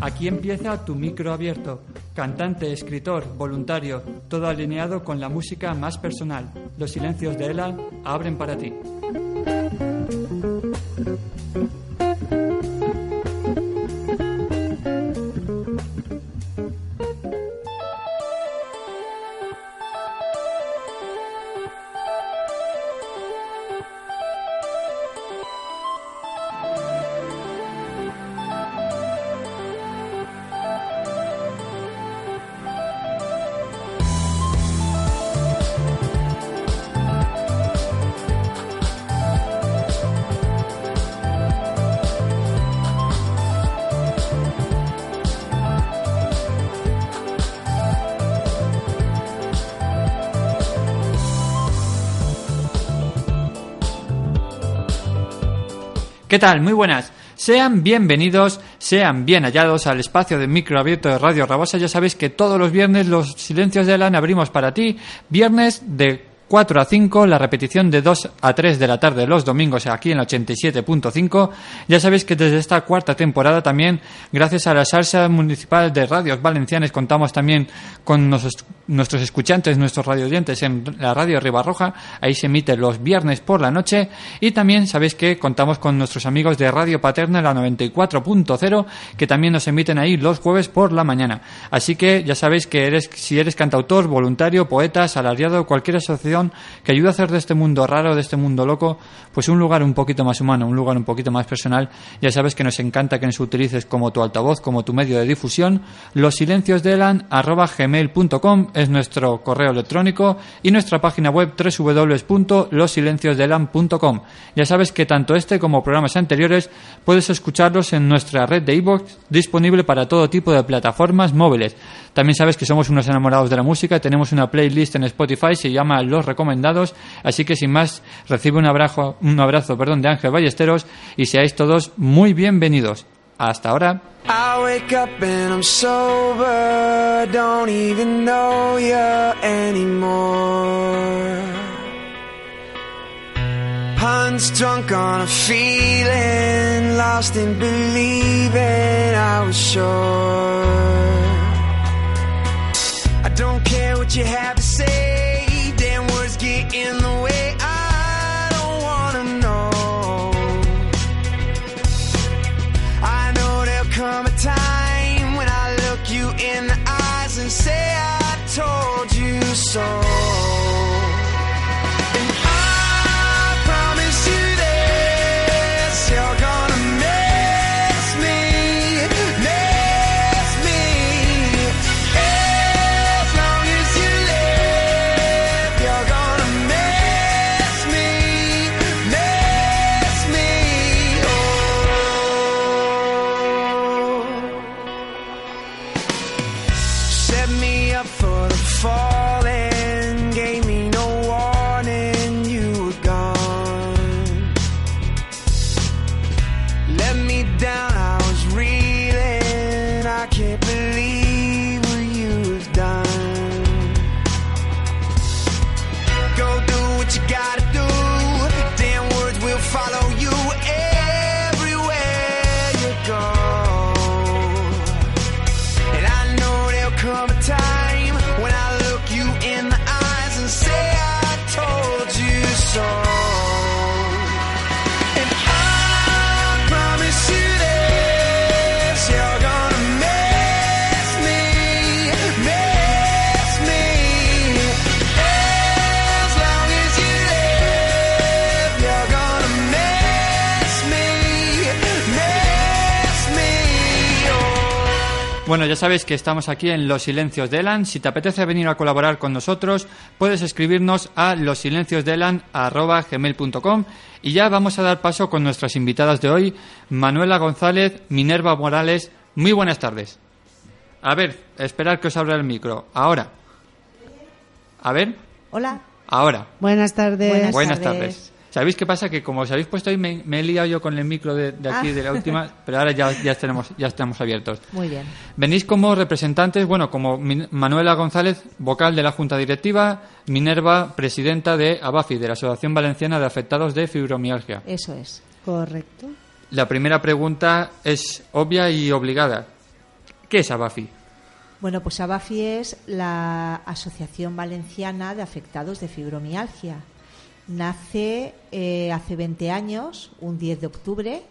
Aquí empieza tu micro abierto. Cantante, escritor, voluntario, todo alineado con la música más personal. Los silencios de Ela abren para ti. ¿Qué tal? Muy buenas. Sean bienvenidos, sean bien hallados al espacio de micro abierto de Radio Rabosa. Ya sabéis que todos los viernes los silencios de Alan abrimos para ti. Viernes de 4 a 5, la repetición de 2 a 3 de la tarde los domingos aquí en 87.5. Ya sabéis que desde esta cuarta temporada también, gracias a la salsa municipal de radios valencianes, contamos también con nuestros escuchantes, nuestros radiodientes en la radio Ribarroja. Ahí se emite los viernes por la noche. Y también sabéis que contamos con nuestros amigos de Radio Paterna, la 94.0, que también nos emiten ahí los jueves por la mañana. Así que ya sabéis que eres, si eres cantautor, voluntario, poeta, salariado, cualquier asociación que ayuda a hacer de este mundo raro, de este mundo loco, pues un lugar un poquito más humano, un lugar un poquito más personal. Ya sabes que nos encanta que nos utilices como tu altavoz, como tu medio de difusión. Los silencios de Elan, arroba gmail.com es nuestro correo electrónico y nuestra página web www.losilenciosdelan.com. Ya sabes que tanto este como programas anteriores puedes escucharlos en nuestra red de iVoox disponible para todo tipo de plataformas móviles. También sabes que somos unos enamorados de la música, tenemos una playlist en Spotify, se llama Los Recomendados, así que sin más, recibe un abrazo, un abrazo perdón, de Ángel Ballesteros y seáis todos muy bienvenidos. Hasta ahora. I wake up and I'm sober, don't even know you anymore. Punch drunk on a feeling, lost in believing I was sure. I don't care what you have to say, ya sabéis que estamos aquí en Los Silencios de Elan. Si te apetece venir a colaborar con nosotros, puedes escribirnos a losilenciosdelan.gmail.com y ya vamos a dar paso con nuestras invitadas de hoy, Manuela González, Minerva Morales. Muy buenas tardes. A ver, esperar que os abra el micro. Ahora. A ver. Hola. Ahora. Buenas tardes. Buenas Buenas tardes. ¿Sabéis qué pasa? Que como os habéis puesto ahí, me, me he liado yo con el micro de, de aquí, Ah. de la última, pero ahora ya, ya, tenemos, ya estamos abiertos. Muy bien. Venís como representantes, bueno, como Min- Manuela González, vocal de la Junta Directiva, Minerva, presidenta de ABAFI, de la Asociación Valenciana de Afectados de Fibromialgia. Eso es. Correcto. La primera pregunta es obvia y obligada. ¿Qué es ABAFI? Bueno, pues ABAFI es la Asociación Valenciana de Afectados de Fibromialgia. Nace eh, hace 20 años, un 10 de octubre,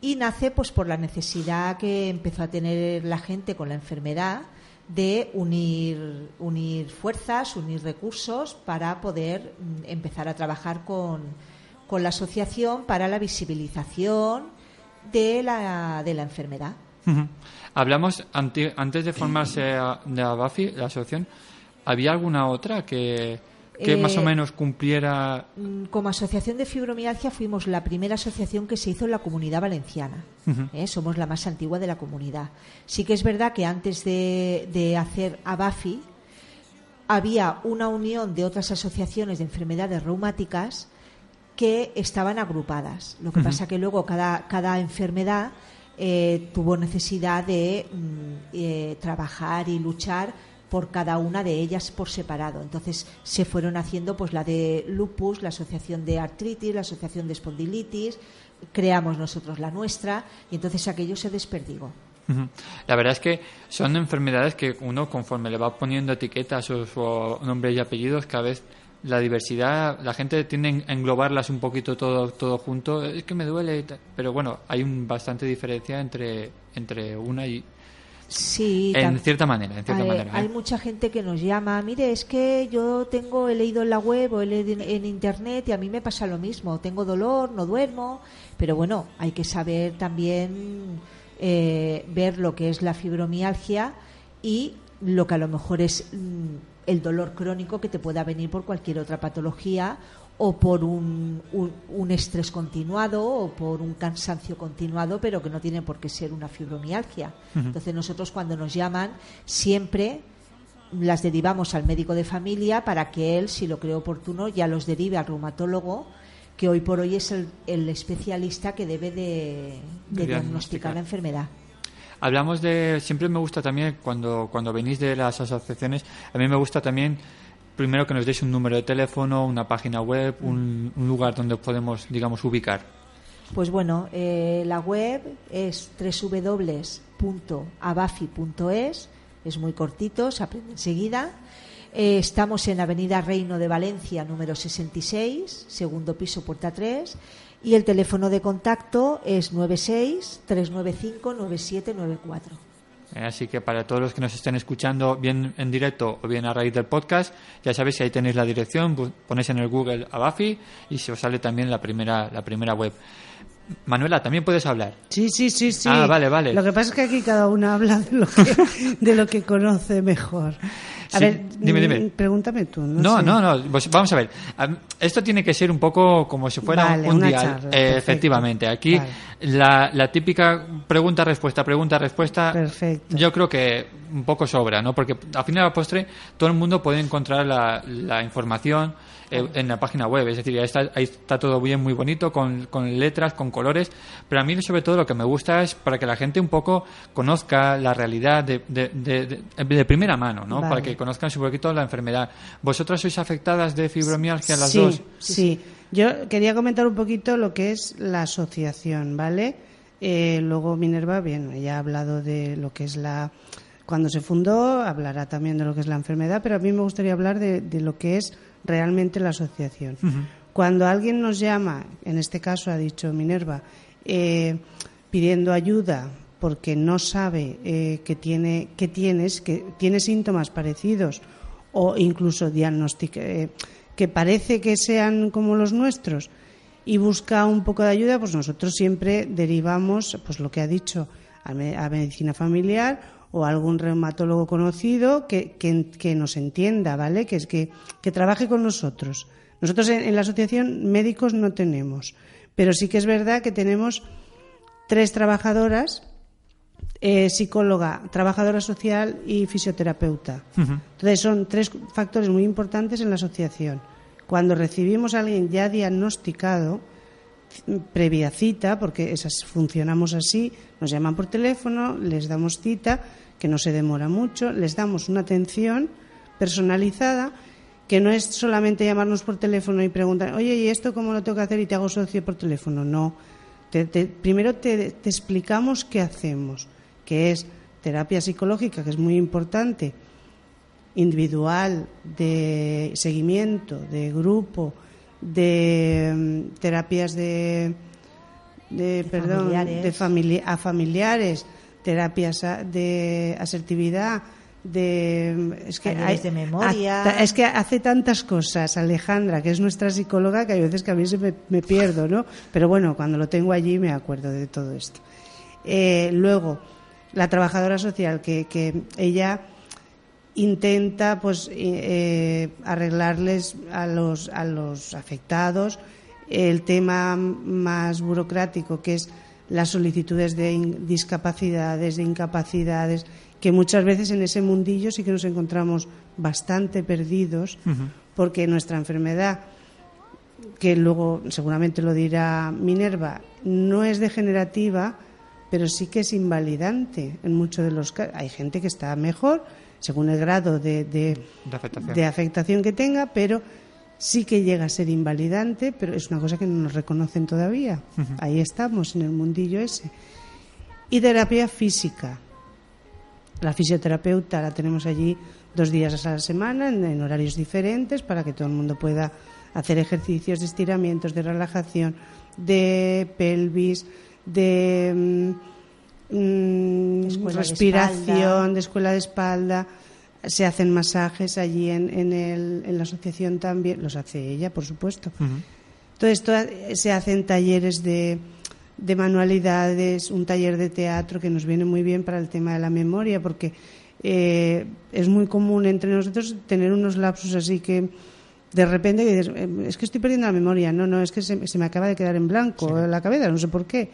y nace pues por la necesidad que empezó a tener la gente con la enfermedad de unir, unir fuerzas, unir recursos para poder mm, empezar a trabajar con, con la asociación para la visibilización de la, de la enfermedad. Ujú. Hablamos, anti- antes de formarse de ABAFI, la asociación, ¿había alguna otra que, que Eh, más o menos cumpliera Mm, Como asociación de fibromialgia fuimos la primera asociación que se hizo en la comunidad valenciana. ¿eh? Somos la más antigua de la comunidad. Sí que es verdad que antes de, de hacer ABAFI había una unión de otras asociaciones de enfermedades reumáticas que estaban agrupadas. Lo que Ujú. pasa que luego cada, cada enfermedad eh, tuvo necesidad de mm, eh, trabajar y luchar por cada una de ellas por separado. Entonces se fueron haciendo pues la de lupus, la asociación de artritis, la asociación de espondilitis, creamos nosotros la nuestra y entonces aquello se desperdigó. La verdad es que son enfermedades que uno, conforme le va poniendo etiquetas o su nombre y apellidos, cada vez la diversidad, la gente tiende a englobarlas un poquito todo, todo junto. Es que me duele, pero bueno, hay un bastante diferencia entre, entre una y. Sí, En cierta manera, en cierta hay, manera. ¿eh? hay mucha gente que nos llama, mire, es que yo tengo, he leído en la web o he leído en, en internet y a mí me pasa lo mismo, tengo dolor, no duermo, pero bueno, hay que saber también eh, ver lo que es la fibromialgia y lo que a lo mejor es mm, el dolor crónico que te pueda venir por cualquier otra patología o por un, un- un estrés continuado o por un cansancio continuado, pero que no tiene por qué ser una fibromialgia. Entonces nosotros cuando nos llaman siempre las derivamos al médico de familia para que él, si lo cree oportuno, ya los derive al reumatólogo, que hoy por hoy es el, el especialista que debe de, De diagnosticar. la enfermedad. Hablamos de. Siempre me gusta también, cuando, cuando venís de las asociaciones, a mí me gusta también, primero que nos deis un número de teléfono, una página web, un, un lugar donde podemos, digamos, ubicar. Pues bueno, eh, la web es www.abafi.es, es muy cortito, se aprende enseguida. Eh, estamos en Avenida Reino de Valencia, número 66, segundo piso, puerta 3. Y el teléfono de contacto es 96-395-9794. Eh, Así que para todos los que nos estén escuchando bien en directo o bien a raíz del podcast, ya sabéis que ahí tenéis la dirección, ponéis en el Google Abafi y se os sale también la primera, la primera web. Manuela, también puedes hablar. Sí, sí, sí, sí. Ah, vale, vale. Lo que pasa es que aquí cada una habla de lo que, de lo que conoce mejor. A Sí, ver, dime, dime. mm, pregúntame tú. No, No, sé. no, no, pues vamos a ver. Esto tiene que ser un poco como si fuera Vale, un charla, Eh, efectivamente. Aquí Vale. la, la típica pregunta-respuesta, pregunta-respuesta, Perfecto. yo creo que un poco sobra, ¿no? Porque al final a postre todo el mundo puede encontrar la, la información eh, en la página web. Es decir, ahí está, ahí está todo bien, muy bonito, con, con letras, con colores. Pero a mí sobre todo lo que me gusta es para que la gente un poco conozca la realidad de, de, de- de- de primera mano, ¿no? Vale. Para que conozcan un poquito la enfermedad. ¿Vosotras sois afectadas de fibromialgia las sí, dos? Sí, Yo quería comentar un poquito lo que es la asociación, ¿vale? Eh, luego Minerva, bien, ella ha hablado de lo que es la. Cuando se fundó, hablará también de lo que es la enfermedad, pero a mí me gustaría hablar de, de lo que es realmente la asociación. Cuando alguien nos llama, en este caso ha dicho Minerva, eh, pidiendo ayuda porque no sabe eh, que tiene que tienes que tiene síntomas parecidos o incluso diagnostic eh, que parece que sean como los nuestros y busca un poco de ayuda, pues nosotros siempre derivamos, pues lo que ha dicho, a, me- a medicina familiar o algún reumatólogo conocido que, que- que nos entienda, ¿vale? Que es que, que trabaje con nosotros. Nosotros en, en la asociación médicos no tenemos, pero sí que es verdad que tenemos tres trabajadoras, eh, psicóloga, trabajadora social y fisioterapeuta. Entonces son tres factores muy importantes en la asociación. Cuando recibimos a alguien ya diagnosticado, previa cita, porque esas funcionamos así, nos llaman por teléfono, les damos cita, que no se demora mucho, les damos una atención personalizada, que no es solamente llamarnos por teléfono y preguntar, oye, ¿y esto cómo lo tengo que hacer? Y te hago socio por teléfono. No. Te- te- primero te, te explicamos qué hacemos, que es terapia psicológica, que es muy importante, individual, de seguimiento, de grupo, de mm, terapias de, de, perdón, familiares. de famili- a familiares, terapias de asertividad, de mm, es que de memoria. es que hace tantas cosas Alejandra, que es nuestra psicóloga, que hay veces que a mí se me, me pierdo, ¿no? Pero bueno, cuando lo tengo allí me acuerdo de todo esto. Eh, luego, la trabajadora social, que, que ella intenta pues eh, arreglarles a los, a los afectados el tema más burocrático que es las solicitudes de discapacidades, de incapacidades, que muchas veces en ese mundillo sí que nos encontramos bastante perdidos porque nuestra enfermedad que luego seguramente lo dirá Minerva, no es degenerativa, pero sí que es invalidante en muchos de los casos. Hay gente que está mejor según el grado de, de, De afectación. de afectación que tenga, pero sí que llega a ser invalidante, pero es una cosa que no nos reconocen todavía. Ahí estamos, en el mundillo ese. Y terapia física. La fisioterapeuta la tenemos allí dos días a la semana, en, en horarios diferentes, para que todo el mundo pueda hacer ejercicios de estiramientos, de relajación, de pelvis, de mm, mm, de respiración, espalda. de escuela de espalda. Se hacen masajes allí en, en, el- en la asociación también, los hace ella, por supuesto. Entonces, toda- se hacen talleres de, de manualidades, un taller de teatro que nos viene muy bien para el tema de la memoria, porque eh, es muy común entre nosotros tener unos lapsos así que de repente dices, "Eh, es que estoy perdiendo la memoria. No, no, es que se, se me acaba de quedar en blanco la cabeza, no sé por qué.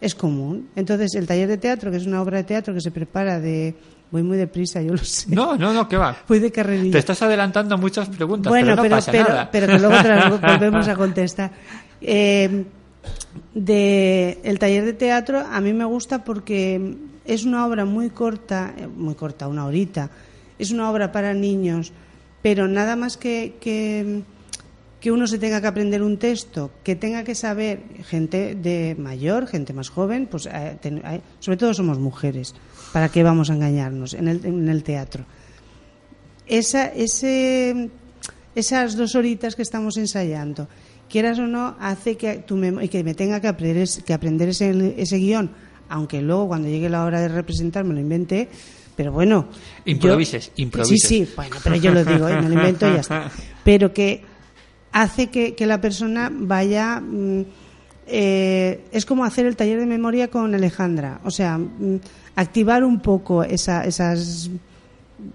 Es común. Entonces, el taller de teatro, que es una obra de teatro que se prepara de... Voy muy deprisa, yo lo sé. No, no, no, que va. Voy de carrerilla. Te estás adelantando muchas preguntas, Bueno, pero no pero, pasa pero, nada. pero que luego te las volvemos a contestar. Eh, de el taller de teatro a mí me gusta porque es una obra muy corta, eh, muy corta, una horita. Es una obra para niños, pero nada más que, que, que uno se tenga que aprender un texto, que tenga que saber gente de mayor, gente más joven, pues eh, hay- sobre todo somos mujeres. ¿Para qué vamos a engañarnos en el, en el teatro? esa, ese, esas dos horitas que estamos ensayando, quieras o no, hace que, tu y que me tenga que aprender, que aprender ese, ese guion, aunque luego cuando llegue la hora de representar me lo inventé, pero bueno. yo- Improvises, improvises. Sí, sí, bueno, pero yo lo digo, ¿eh? me lo invento y ya está. Pero que hace que, que la persona vaya. mm, eh, es como hacer el taller de memoria con Alejandra, o sea, mm, activar un poco esa, esas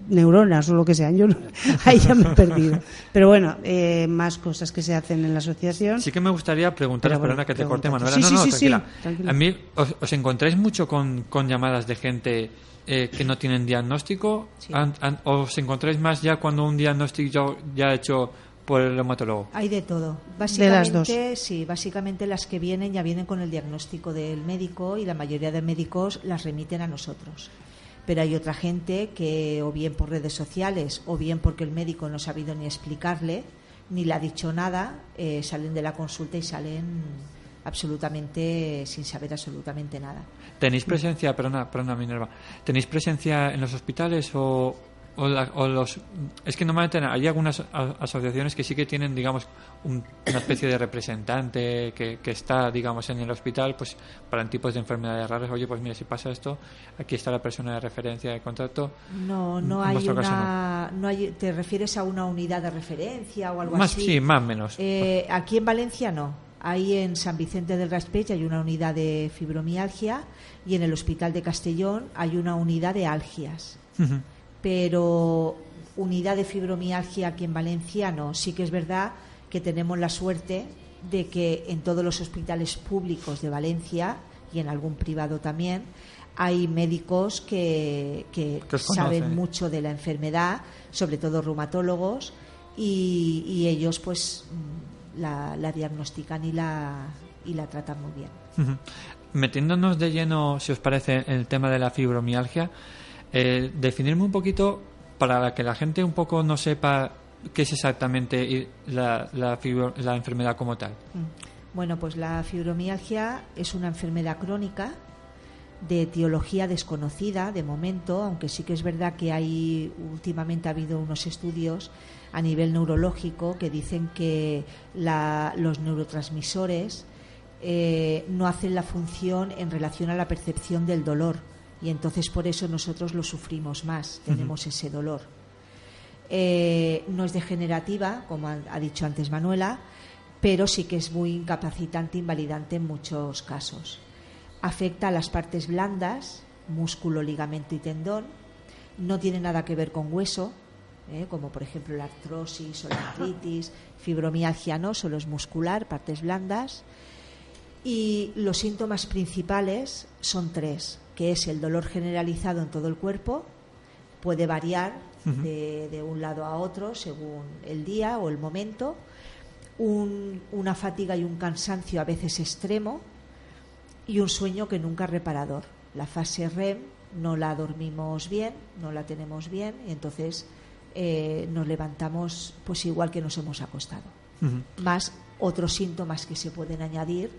neuronas o lo que sean. Yo no- ahí ya me he perdido. Pero bueno, eh, más cosas que se hacen en la asociación. Sí que me gustaría preguntaros, bueno, perdona que te corte. Manuela. Sí, no, sí, no, sí, sí, tranquila. tranquila. A mí, ¿os, os encontráis mucho con, con llamadas de gente eh, que no tienen diagnóstico? Sí. An- an- ¿O ¿Os encontráis más ya cuando un diagnóstico ya, ya hecho por el reumatólogo? Hay de todo. De las dos. Básicamente, sí, básicamente las que vienen ya vienen con el diagnóstico del médico y la mayoría de médicos las remiten a nosotros. Pero hay otra gente que, o bien por redes sociales, o bien porque el médico no ha sabido ni explicarle, ni le ha dicho nada, eh, salen de la consulta y salen absolutamente sin saber absolutamente nada. ¿Tenéis presencia, perdona, perdona Minerva, ¿tenéis presencia en los hospitales o, o, la- o los... Es que normalmente hay algunas asociaciones que sí que tienen, digamos, un- una especie de representante que, que está, digamos, en el hospital, pues para tipos de enfermedades raras, oye, pues mira, si pasa esto, aquí está la persona de referencia de contacto. No, no En hay caso una, no hay, ¿te refieres a una unidad de referencia o algo Más, así? sí, más o menos. Eh, aquí en Valencia no. Ahí en San Vicente del Raspech hay una unidad de fibromialgia y en el Hospital de Castellón hay una unidad de algias. Pero unidad de fibromialgia aquí en Valencia no. Sí que es verdad que tenemos la suerte de que en todos los hospitales públicos de Valencia y en algún privado también hay médicos que, que saben mucho de la enfermedad, sobre todo reumatólogos, y, y ellos pues la, la diagnostican y la, y la tratan muy bien. Metiéndonos de lleno, si os parece, en el tema de la fibromialgia, eh, definirme un poquito para que la gente un poco no sepa qué es exactamente la enfermedad como tal. Mm. Bueno, pues la fibromialgia es una enfermedad crónica de etiología desconocida de momento, aunque sí que es verdad que hay últimamente ha habido unos estudios a nivel neurológico que dicen que la- los neurotransmisores eh, no hacen la función en relación a la percepción del dolor y entonces por eso nosotros lo sufrimos más, tenemos ese dolor. Eh, no es degenerativa, como ha, ha dicho antes Manuela, pero sí que es muy incapacitante, invalidante en muchos casos. Afecta a las partes blandas, músculo, ligamento y tendón. No tiene nada que ver con hueso, ¿eh? como por ejemplo la artrosis o la artritis. Fibromialgia no, solo es muscular, partes blandas. Y los síntomas principales son tres, que es el dolor generalizado en todo el cuerpo, puede variar de, de un lado a otro según el día o el momento, un- una fatiga y un cansancio a veces extremo y un sueño que nunca es reparador. La fase REM no la dormimos bien, no la tenemos bien y entonces eh, nos levantamos pues igual que nos hemos acostado. Más otros síntomas que se pueden añadir,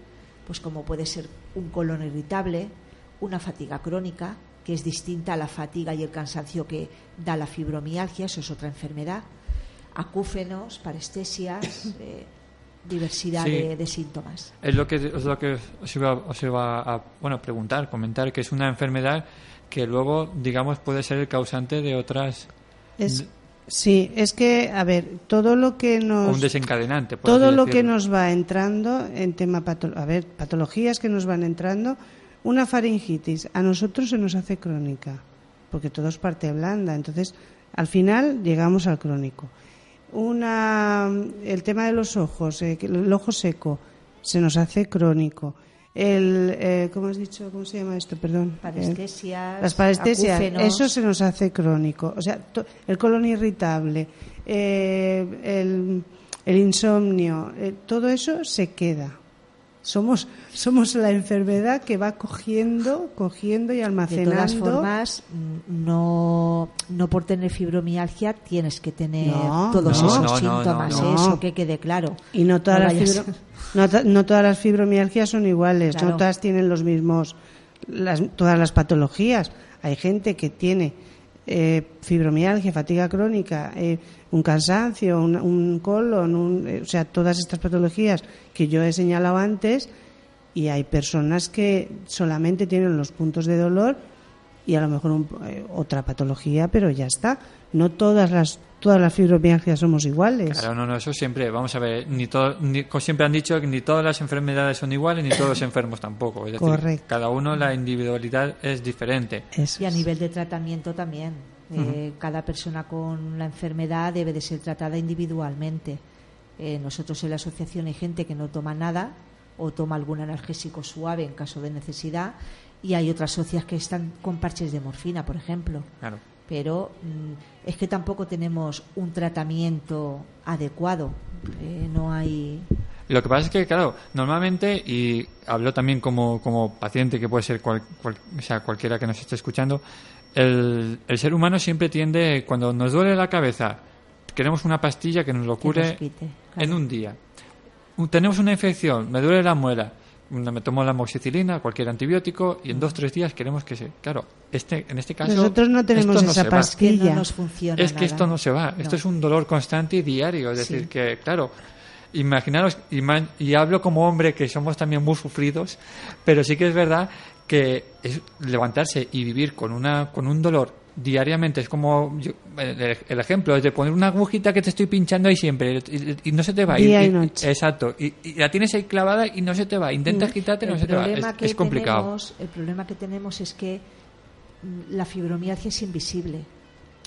pues como puede ser un colon irritable, una fatiga crónica, que es distinta a la fatiga y el cansancio que da la fibromialgia, eso es otra enfermedad, acúfenos, parestesias, eh, diversidad Sí. de, de síntomas. Es lo que, es lo que os iba, os iba a bueno, preguntar, comentar, que es una enfermedad que luego, digamos, puede ser el causante de otras... Es, sí, es que, a ver, todo lo que nos... un desencadenante. por todo lo que nos va entrando en tema patología, a ver, patologías que nos van entrando, una faringitis a nosotros se nos hace crónica, porque todo es parte blanda, entonces al final llegamos al crónico. Una el tema de los ojos, eh, el ojo seco se nos hace crónico. El eh, ¿cómo has dicho? ¿Cómo se llama esto? Perdón. Parestesias, Eh, las parestesias, acúfenos. eso se nos hace crónico. O sea, to- el colon irritable, eh, el, el insomnio, eh, todo eso se queda. Somos, somos la enfermedad que va cogiendo, cogiendo y De almacenando. todas formas, no, no por tener fibromialgia tienes que tener No, todos no, esos no, no, síntomas, no, ¿eh? no. eso que quede claro. Y no todas, No las, vayas- fibro- no, ta- no todas las fibromialgias son iguales, Claro. no todas tienen los mismos, las, todas las patologías. Hay gente que tiene eh, fibromialgia, fatiga crónica, eh, un cansancio, un, un colon, un- eh, o sea, todas estas patologías que yo he señalado antes, y hay personas que solamente tienen los puntos de dolor y a lo mejor un- eh, otra patología, pero ya está. No todas las todas las fibromialgias somos iguales. Claro, no, no, eso siempre, vamos a ver, ni todo, ni, como siempre han dicho que ni todas las enfermedades son iguales, ni todos los enfermos tampoco. Es decir, Correcto. cada uno la individualidad es diferente. Eso Y a es. nivel de tratamiento también. Eh, Cada persona con la enfermedad debe de ser tratada individualmente. Eh, nosotros en la asociación hay gente que no toma nada o toma algún analgésico suave en caso de necesidad y hay otras socias que están con parches de morfina, por ejemplo. Claro. Pero mm, es que tampoco tenemos un tratamiento adecuado. Eh, no hay. Lo que pasa es que, claro, normalmente, y hablo también como, como paciente, que puede ser cual- cual- o sea, cualquiera que nos esté escuchando, el, el ser humano siempre tiende, cuando nos duele la cabeza, queremos una pastilla que nos lo cure nos quite, claro. en un día. Tenemos una infección, me duele la muela, me tomo la amoxicilina, cualquier antibiótico, y en dos tres días queremos que se... Claro, este, en este caso... Nosotros no tenemos esto no esa que no pastilla. nos funciona. Es que nada. esto no se va. Esto es un dolor constante y diario. Es Sí. decir, que, claro, imaginaros, ima- y hablo como hombre que somos también muy sufridos, pero sí que es verdad que es levantarse y vivir con, una, con un dolor diariamente. Es como yo- el, el ejemplo es de poner una agujita que te estoy pinchando ahí siempre y, y no se te va. Día y y- noche. Exacto. Y, y la tienes ahí clavada y no se te va. Intentas quitarte y no el se te va. Es, problema que es complicado. tenemos- el problema que tenemos es que mm, la fibromialgia es invisible.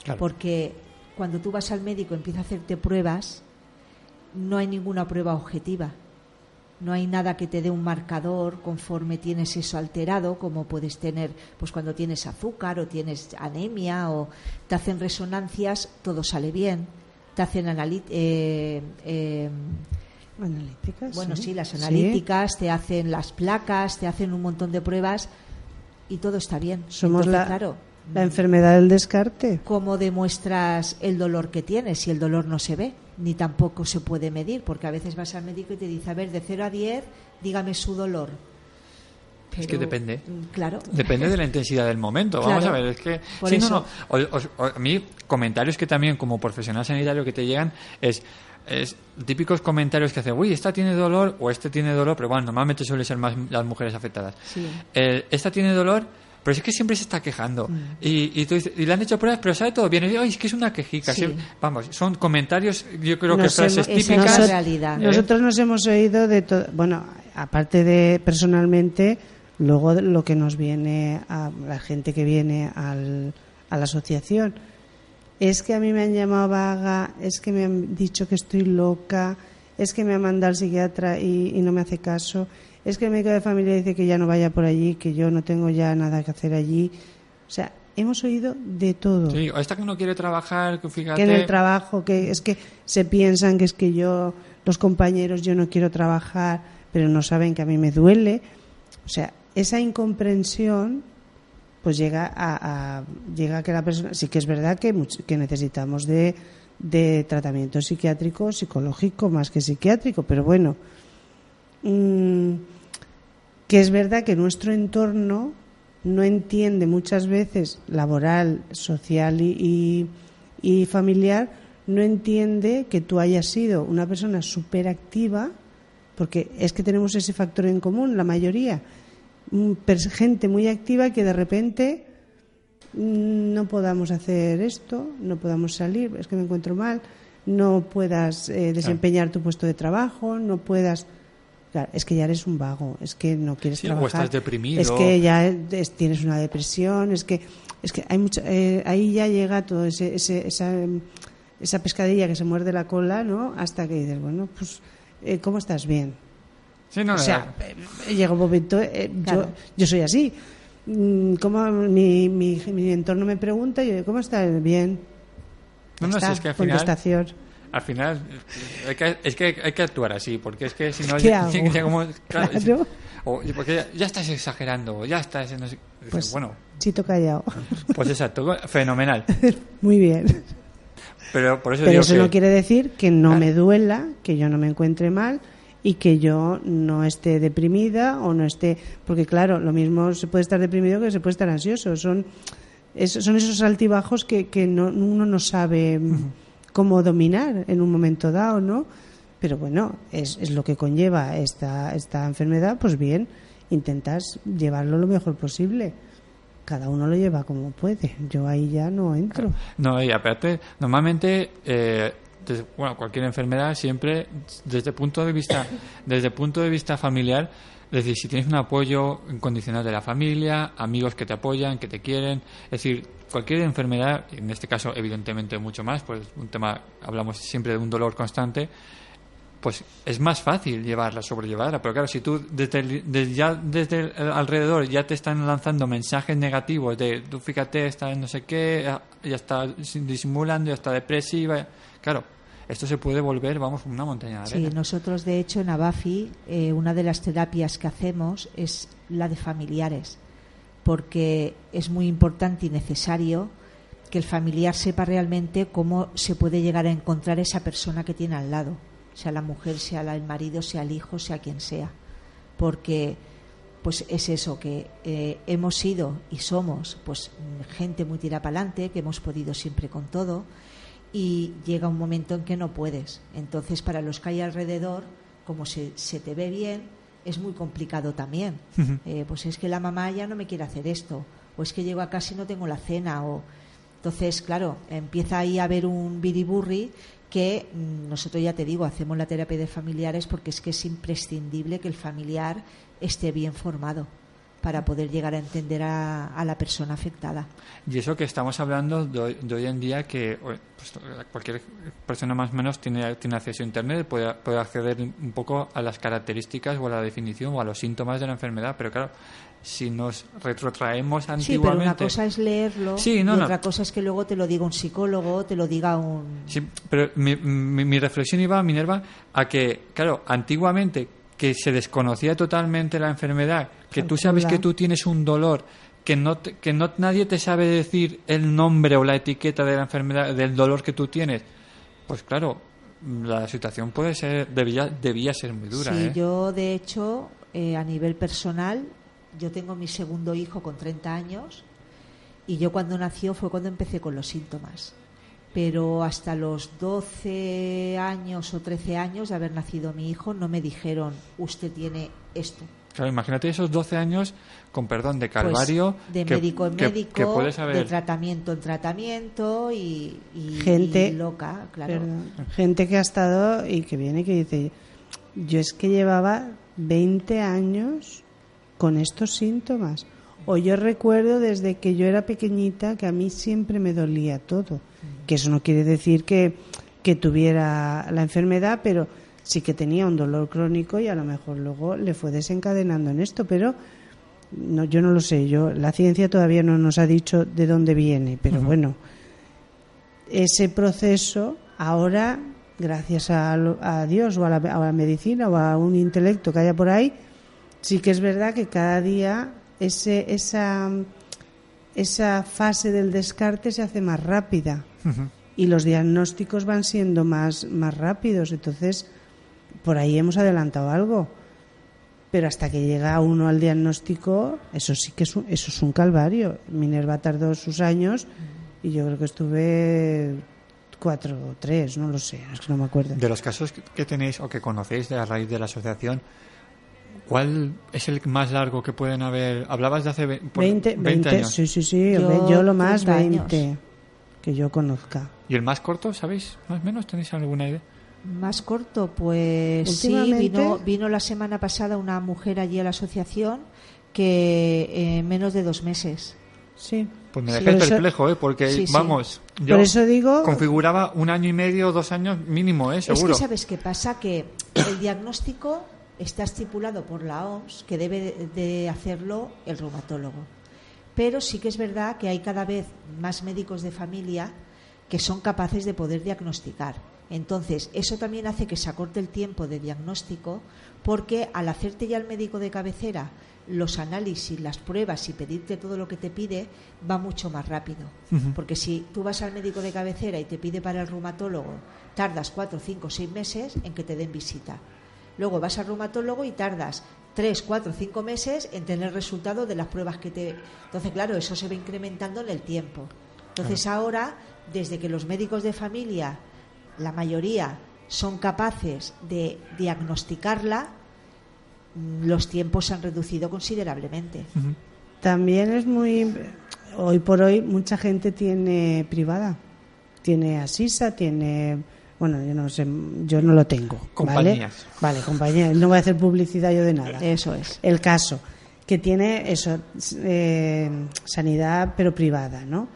Claro. Porque cuando tú vas al médico y empieza a hacerte pruebas, no hay ninguna prueba objetiva. No hay nada que te dé un marcador conforme tienes eso alterado, como puedes tener pues cuando tienes azúcar o tienes anemia o te hacen resonancias, todo sale bien. Te hacen eh, eh, Analíticas. bueno, sí, las Sí. analíticas, te hacen las placas, te hacen un montón de pruebas y todo está bien. Somos Entonces, la, claro, la enfermedad del descarte. ¿cómo demuestras el dolor que tienes si el dolor no se ve? Ni tampoco se puede medir, porque a veces vas al médico y te dice, a ver, de 0 a 10, dígame su dolor. Es que depende. mm, Claro. Depende de la intensidad del momento. Vamos a ver, es que. Sí, no, no. O- a mí, comentarios que también, como profesional sanitario, que te llegan es. Es típicos comentarios que hacen, uy, esta tiene dolor o este tiene dolor, pero bueno, normalmente suele ser más las mujeres afectadas. Sí. Eh, esta tiene dolor, pero es que siempre se está quejando. Mm. Y, y, tú dices- y le han hecho pruebas, pero sabe todo bien. Y, "Ay, es que es una quejica. Sí. Vamos, son comentarios, yo creo que Nos frases hemos- típicas. realidad. ¿eh? Nosotros nos hemos oído de todo. Bueno, aparte de personalmente, luego de lo que nos viene a la gente que viene al- a la asociación. Es que a mí me han llamado vaga, es que me han dicho que estoy loca, es que me ha mandado al psiquiatra y, y no me hace caso, es que el médico de familia dice que ya no vaya por allí, que yo no tengo ya nada que hacer allí. O sea, hemos oído de todo Sí, o esta que no quiere trabajar, que fíjate. que en el trabajo, que es que se piensan que es que yo, los compañeros, yo no quiero trabajar, pero no saben que a mí me duele. O sea, esa incomprensión pues llega a, a- llega a que la persona sí que es verdad que que necesitamos de, de tratamiento psiquiátrico psicológico más que psiquiátrico pero bueno mm, que es verdad que nuestro entorno no entiende muchas veces laboral, social y, y- y familiar, no entiende que tú hayas sido una persona súper activa, porque es que tenemos ese factor en común, la mayoría, mm, gente muy activa que de repente no podamos hacer esto, no podamos salir, es que me encuentro mal, no puedas eh, desempeñar tu puesto de trabajo, no puedas... Claro, es que ya eres un vago, es que no quieres Sí, o trabajar. estás deprimido. Es que ya es- tienes una depresión, es que es que hay mucha, eh, ahí ya llega todo ese, ese- esa, esa pescadilla que se muerde la cola, ¿no? Hasta que dices, bueno, pues, eh, ¿cómo estás? Bien. Sí, no, o no, sea, eh, llega un momento, eh, Claro. yo, yo soy así. Mm, ¿Cómo mi, mi, mi entorno me pregunta? Yo, ¿cómo estás? Bien. No, no, Ya si está, es que al final, al final hay que, es que hay que actuar así, porque es que si no... ¿Qué ya- hago? ya como- claro, Claro. o- porque ya, ya estás exagerando, ya estás... No sé, Pues, bueno, chito callado. pues exacto, fenomenal. Muy bien. Pero por eso Pero digo eso que... no quiere decir que no Ah. me duela, que yo no me encuentre mal y que yo no esté deprimida o no esté. Porque, claro, lo mismo se puede estar deprimido que se puede estar ansioso. Son, es- son esos altibajos que, que no, uno no sabe mm, cómo dominar en un momento dado, ¿no? Pero bueno, es, es lo que conlleva esta, esta enfermedad, pues bien, intentas llevarlo lo mejor posible. Cada uno lo lleva como puede. Yo ahí ya no entro. No, y aparte, normalmente, eh, desde- bueno, cualquier enfermedad siempre, desde punto de vista, desde punto de vista familiar, es decir, si tienes un apoyo incondicional de la familia, amigos que te apoyan, que te quieren, es decir, cualquier enfermedad, en este caso evidentemente mucho más, pues un tema, hablamos siempre de un dolor constante, pues es más fácil llevarla, sobrellevarla. Pero claro, si tú desde, el- desde ya desde el alrededor ya te están lanzando mensajes negativos de tú fíjate, está no sé qué, ya está disimulando, ya está depresiva, claro, esto se puede volver, vamos, una montaña de Sí, arena. nosotros de hecho en Abafi eh, una de las terapias que hacemos es la de familiares, porque es muy importante y necesario que el familiar sepa realmente cómo se puede llegar a encontrar esa persona que tiene al lado, sea la mujer, sea el marido, sea el hijo, sea quien sea, porque pues es eso que eh, hemos sido y somos pues gente muy tirapalante que hemos podido siempre con todo y llega un momento en que no puedes. Entonces, para los que hay alrededor, como se, se te ve bien, es muy complicado también. Eh, pues es que la mamá ya no me quiere hacer esto, o es que llego a casa y no tengo la cena, o Entonces, claro, empieza ahí a haber un biriburri que mm, nosotros ya te digo, hacemos la terapia de familiares porque es que es imprescindible que el familiar esté bien formado para poder llegar a entender a, a la persona afectada. Y eso que estamos hablando de hoy, de hoy en día, que pues, cualquier persona más o menos tiene, tiene acceso a Internet, puede, puede acceder un poco a las características o a la definición o a los síntomas de la enfermedad, pero claro, si nos retrotraemos Sí, pero antiguamente... una cosa es leerlo Sí, no, y no. otra cosa es que luego te lo diga un psicólogo, te lo diga un... Sí, pero mi, mi, mi reflexión iba, Minerva, a que, claro, antiguamente que se desconocía totalmente la enfermedad, que tú sabes que tú tienes un dolor, que no, te- que no nadie te sabe decir el nombre o la etiqueta de la enfermedad, del dolor que tú tienes, pues claro, la situación puede ser, debía, debía ser muy dura, sí, ¿eh? yo de hecho, eh, a nivel personal, yo tengo mi segundo hijo con 30 años y yo cuando nació fue cuando empecé con los síntomas. Pero hasta los 12 años o 13 años de haber nacido mi hijo no me dijeron, usted tiene esto. Claro, imagínate esos 12 años con perdón de Pues, calvario de que- médico en que- médico, que puedes de haber tratamiento en tratamiento y, y- Gente- y loca, claro. Perdón. Gente que ha estado y que viene y que dice, yo es que llevaba 20 años con estos síntomas. O yo recuerdo desde que yo era pequeñita que a mí siempre me dolía todo. Que eso no quiere decir que, que tuviera la enfermedad, pero sí que tenía un dolor crónico y a lo mejor luego le fue desencadenando en esto. Pero no, yo no lo sé. Yo la ciencia todavía no nos ha dicho de dónde viene, pero bueno ese proceso ahora, gracias a, a Dios o a la, a la medicina o a un intelecto que haya por ahí, sí que es verdad que cada día ese, esa, esa fase del descarte se hace más rápida y los diagnósticos van siendo más, más rápidos. Entonces, por ahí hemos adelantado algo. Pero hasta que llega uno al diagnóstico, eso sí que es un, eso es un calvario. Minerva tardó sus años y yo creo que estuve cuatro o tres, no lo sé, es que no me acuerdo. De los casos que- tenéis o que conocéis de a raíz de la asociación, ¿cuál es el más largo que pueden haber? Hablabas de hace ve- por- 20, 20, años. sí, sí, sí, Yo, lo más 30 años. 20 que yo conozca. ¿Y el más corto, sabéis? ¿Más o menos? ¿Tenéis alguna idea? Más corto, pues sí, vino, vino la semana pasada una mujer allí a la asociación que en menos de dos meses. Sí. Pues me Sí. eso- perplejo, ¿eh? Porque, Sí, sí. vamos, yo Por eso digo, configuraba un año y medio, dos años mínimo, ¿eh? Seguro. Es que sabes qué pasa, que el diagnóstico está estipulado por la OMS que debe de hacerlo el reumatólogo. Pero sí que es verdad que hay cada vez más médicos de familia que son capaces de poder diagnosticar. Entonces, eso también hace que se acorte el tiempo de diagnóstico porque al hacerte ya el médico de cabecera los análisis, las pruebas y pedirte todo lo que te pide, va mucho más rápido. Porque si tú vas al médico de cabecera y te pide para el reumatólogo, tardas cuatro, cinco, seis meses en que te den visita. Luego vas al reumatólogo y tardas tres, cuatro, cinco meses en tener resultado de las pruebas que te. Entonces, claro, eso se va incrementando en el tiempo. Entonces, ahora, desde que los médicos de familia, la mayoría, son capaces de diagnosticarla, mm, los tiempos se han reducido considerablemente. también es muy. Hoy por hoy, mucha gente tiene privada. Tiene Asisa, tiene. Bueno, yo no sé, yo no lo tengo. ¿vale? Compañías. Vale, compañías. No voy a hacer publicidad yo de nada. Eso es. El caso, que tiene eso, eh, sanidad pero privada, ¿no?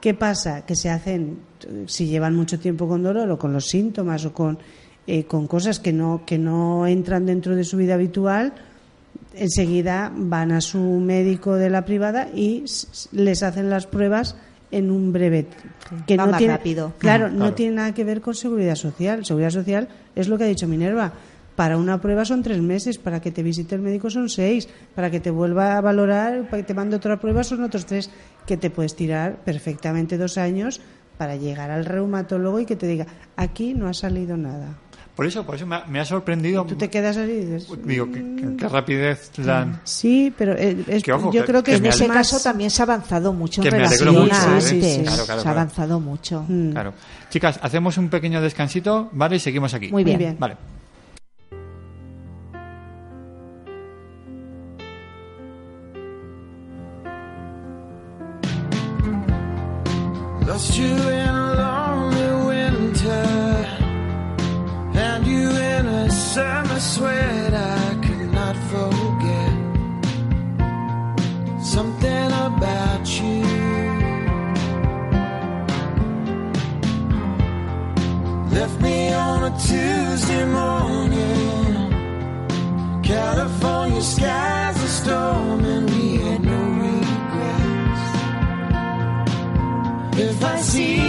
¿Qué pasa? Que se hacen, si llevan mucho tiempo con dolor o con los síntomas o con, eh, con cosas que no, que no entran dentro de su vida habitual, enseguida van a su médico de la privada y les hacen las pruebas en un breve que Va no más tiene, rápido. Claro, Ujú, no tiene nada que ver con seguridad social. Seguridad social es lo que ha dicho Minerva. Para una prueba son tres meses, para que te visite el médico son seis, para que te vuelva a valorar, para que te mande otra prueba son otros tres, que te puedes tirar perfectamente dos años para llegar al reumatólogo y que te diga, aquí no ha salido nada. Por eso, por eso me ha, me ha sorprendido. Tú te quedas así dices, Digo, qué, qué- qué rapidez dan. sí, pero eh, es- Que ojo, yo que- creo que, que En ese más- caso también se ha avanzado mucho en Que me alegro relación mucho, a ¿eh? antes. Sí, sí, claro, claro, se ha claro. avanzado mucho. Mm. Claro. Chicas, hacemos un pequeño descansito, ¿vale? Y seguimos aquí. Muy bien. bien. Vale. Lost you in a lonely winter, and you in a summer sweat I could not forget. Something about you. Left me on a Tuesday morning. California skies are storming. See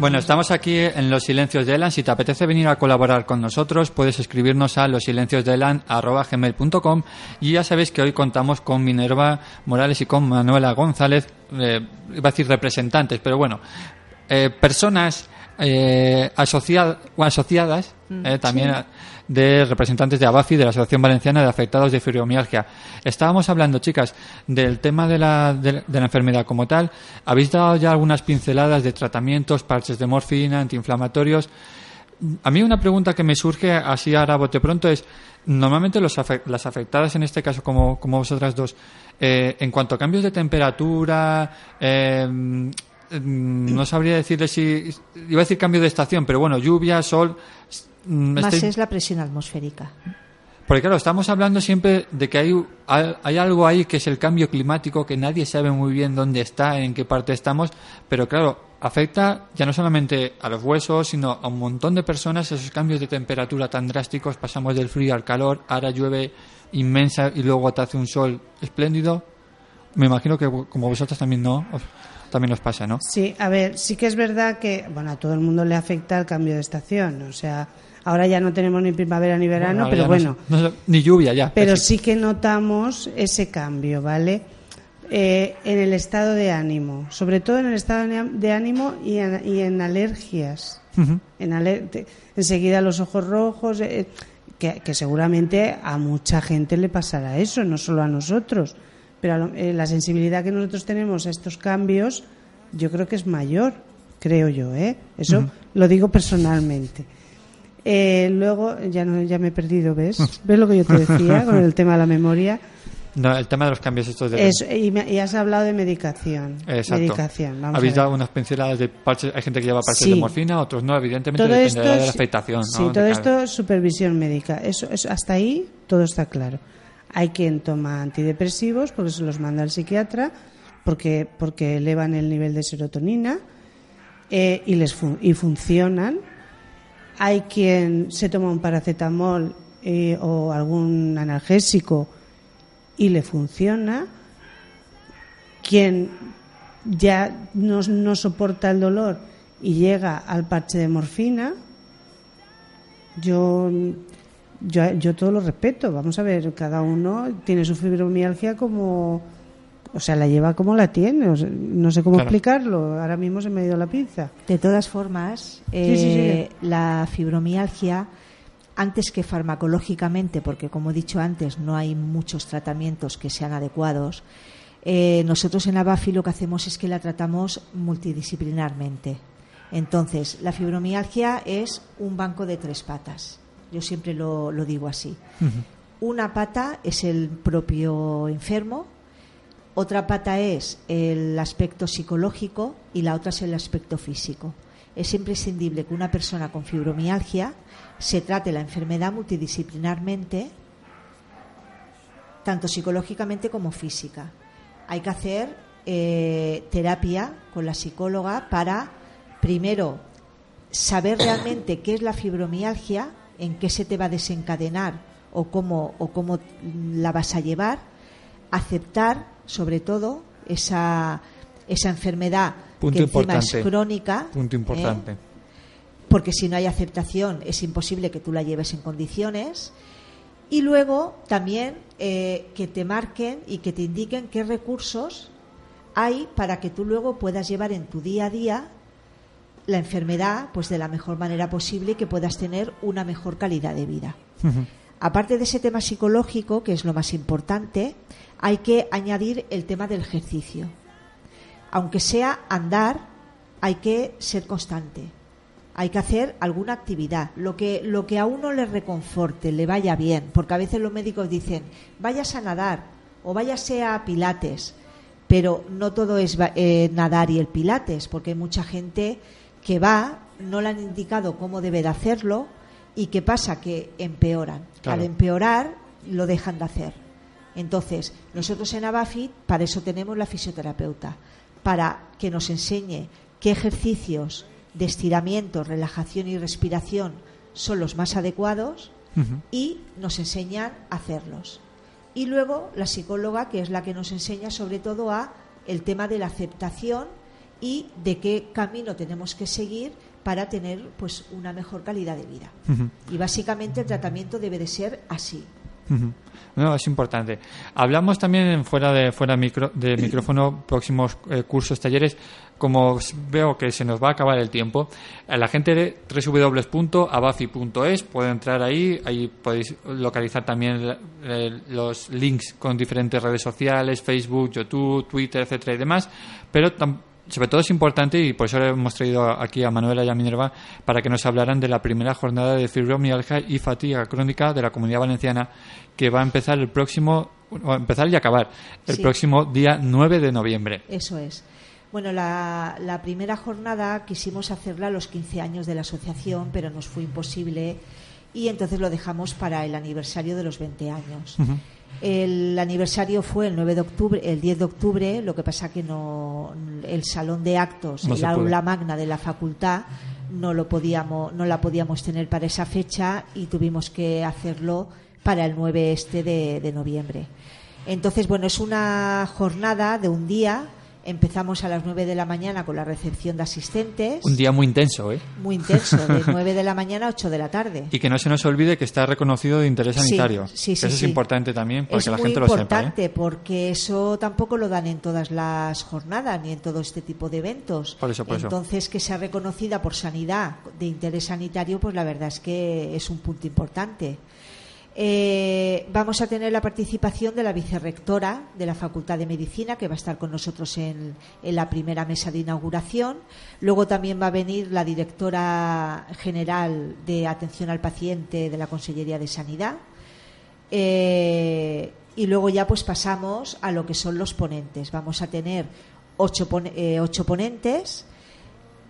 Bueno, estamos aquí en Los Silencios de Elan. Si te apetece venir a colaborar con nosotros, puedes escribirnos a losilenciosdeelan.com y ya sabéis que hoy contamos con Minerva Morales y con Manuela González, eh, iba a decir representantes, pero bueno, eh, personas eh, o asociadas eh, también a- de representantes de ABAFI, de la Asociación Valenciana de Afectados de Fibromialgia. Estábamos hablando, chicas, del tema de la, de, de la enfermedad como tal. Habéis dado ya algunas pinceladas de tratamientos, parches de morfina, antiinflamatorios. A mí una pregunta que me surge así ahora bote pronto es, normalmente los las afectadas, en este caso como, como vosotras dos, eh, en cuanto a cambios de temperatura, eh, mm, no sabría decirle si, iba a decir cambio de estación, pero bueno, lluvia, sol, Más estoy- es la presión atmosférica. porque claro, estamos hablando siempre de que hay, hay algo ahí que es el cambio climático, que nadie sabe muy bien dónde está, en qué parte estamos, pero claro, afecta ya no solamente a los huesos, sino a un montón de personas esos cambios de temperatura tan drásticos, pasamos del frío al calor, ahora llueve inmensa y luego te hace un sol espléndido. Me imagino que como vosotros también no, os- también os pasa, ¿no? Sí, a ver, sí que es verdad que, bueno, a todo el mundo le afecta el cambio de estación. O sea, ahora ya no tenemos ni primavera ni verano, pero no bueno. no ni lluvia ya. Pero sí que notamos ese cambio, ¿vale? Eh, en el estado de ánimo, sobre todo en el estado de ánimo y en, y en alergias. En aler- te- enseguida los ojos rojos, eh, que, que seguramente a mucha gente le pasará eso, no solo a nosotros. Pero a lo- eh, la sensibilidad que nosotros tenemos a estos cambios, yo creo que es mayor, creo yo, ¿eh? Eso lo digo personalmente. Eh, luego, ya, no, ya me he perdido, ¿ves? ¿Ves lo que yo te decía con el tema de la memoria? No, el tema de los cambios estos de... Eso, y, me- y has hablado de medicación. Exacto. Medicación, vamos Habéis a ver. dado unas pinceladas de parches, hay gente que lleva parches Sí. de morfina, otros no, evidentemente todo dependerá esto de la afectación. Sí, ¿no? todo de esto es supervisión médica. Eso, eso- hasta ahí todo está claro. Hay quien toma antidepresivos porque se los manda el psiquiatra porque, porque elevan el nivel de serotonina eh, y, les fun- y funcionan. Hay quien se toma un paracetamol eh, o algún analgésico y le funciona. Quien ya no, no soporta el dolor y llega al parche de morfina, yo, yo, yo todo lo respeto. Vamos a ver, cada uno tiene su fibromialgia como, o sea, la lleva como la tiene. o sea, no sé cómo Claro. explicarlo. Ahora mismo se me ha ido la pinza. De todas formas, Sí, sí, eh, la fibromialgia, antes que farmacológicamente, porque como he dicho antes, no hay muchos tratamientos que sean adecuados, eh, nosotros en Abafi lo que hacemos es que la tratamos multidisciplinarmente. Entonces, la fibromialgia es un banco de tres patas. Yo siempre lo, lo digo así. Una pata es el propio enfermo, otra pata es el aspecto psicológico y la otra es el aspecto físico. Es imprescindible que una persona con fibromialgia se trate la enfermedad multidisciplinarmente, tanto psicológicamente como física. Hay que hacer eh, terapia con la psicóloga para, primero, saber realmente qué es la fibromialgia, en qué se te va a desencadenar o cómo, o cómo la vas a llevar, aceptar, sobre todo, esa, esa enfermedad Punto que encima importante. es crónica. Punto ¿eh? importante. porque si no hay aceptación es imposible que tú la lleves en condiciones. Y luego también eh, que te marquen y que te indiquen qué recursos hay para que tú luego puedas llevar en tu día a día la enfermedad pues de la mejor manera posible y que puedas tener una mejor calidad de vida. Aparte de ese tema psicológico, que es lo más importante, hay que añadir el tema del ejercicio. Aunque sea andar, hay que ser constante. Hay que hacer alguna actividad, lo que, lo que a uno le reconforte, le vaya bien, porque a veces los médicos dicen, vayas a nadar o váyase a pilates, pero no todo es eh, nadar y el pilates, porque hay mucha gente que va, no le han indicado cómo debe de hacerlo y qué pasa que empeoran. Claro. Al empeorar lo dejan de hacer. Entonces, nosotros en Abafit, para eso tenemos la fisioterapeuta, para que nos enseñe qué ejercicios de estiramiento, relajación y respiración son los más adecuados y nos enseñan a hacerlos. Y luego la psicóloga, que es la que nos enseña sobre todo a el tema de la aceptación y de qué camino tenemos que seguir para tener pues una mejor calidad de vida. Y básicamente el tratamiento debe de ser así. No, es importante. Hablamos también en fuera de fuera micro, de micrófono próximos eh, cursos, talleres. Como veo que se nos va a acabar el tiempo, la gente de www.abafi.es puede entrar ahí, ahí podéis localizar también eh, los links con diferentes redes sociales, Facebook, YouTube, Twitter, etcétera y demás, pero sobre todo es importante y por eso hemos traído aquí a Manuela y a Minerva para que nos hablaran de la primera jornada de fibromialgia y fatiga crónica de la Comunidad Valenciana que va a empezar el próximo, o empezar y acabar el Sí. próximo día 9 de noviembre. Eso es. Bueno, la, la primera jornada quisimos hacerla a los 15 años de la asociación, pero nos fue imposible y entonces lo dejamos para el aniversario de los 20 años. El aniversario fue el 9 de octubre, el 10 de octubre, lo que pasa que no el salón de actos, No el aula magna de la facultad no lo podíamos no la podíamos tener para esa fecha y tuvimos que hacerlo para el 9 este de, de noviembre. Entonces, bueno, es una jornada de un día. Empezamos a las 9 de la mañana con la recepción de asistentes. Un día muy intenso, ¿eh? Muy intenso, de 9 de la mañana a 8 de la tarde. Y que no se nos olvide que está reconocido de interés sanitario. sí, sí, eso sí. es importante también para es que la gente lo sepa. ¿eh? importante porque eso tampoco lo dan en todas las jornadas ni en todo este tipo de eventos. Por eso, por eso. Entonces, que sea reconocida por sanidad de interés sanitario, pues la verdad es que es un punto importante. Eh, vamos a tener la participación de la vicerrectora de la Facultad de Medicina, que va a estar con nosotros en, la primera mesa de inauguración. Luego también va a venir la directora general de Atención al Paciente de la Consellería de Sanidad. Eh, y luego ya pues pasamos a lo que son los ponentes. Vamos a tener ocho, eh, ocho ponentes.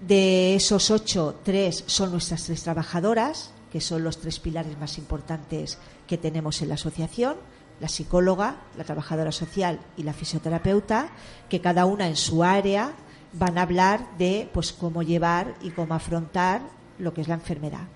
De esos ocho, tres son nuestras tres trabajadoras, que son los tres pilares más importantes que tenemos en la asociación, la psicóloga, la trabajadora social y la fisioterapeuta, que cada una en su área van a hablar de pues cómo llevar y cómo afrontar lo que es la enfermedad.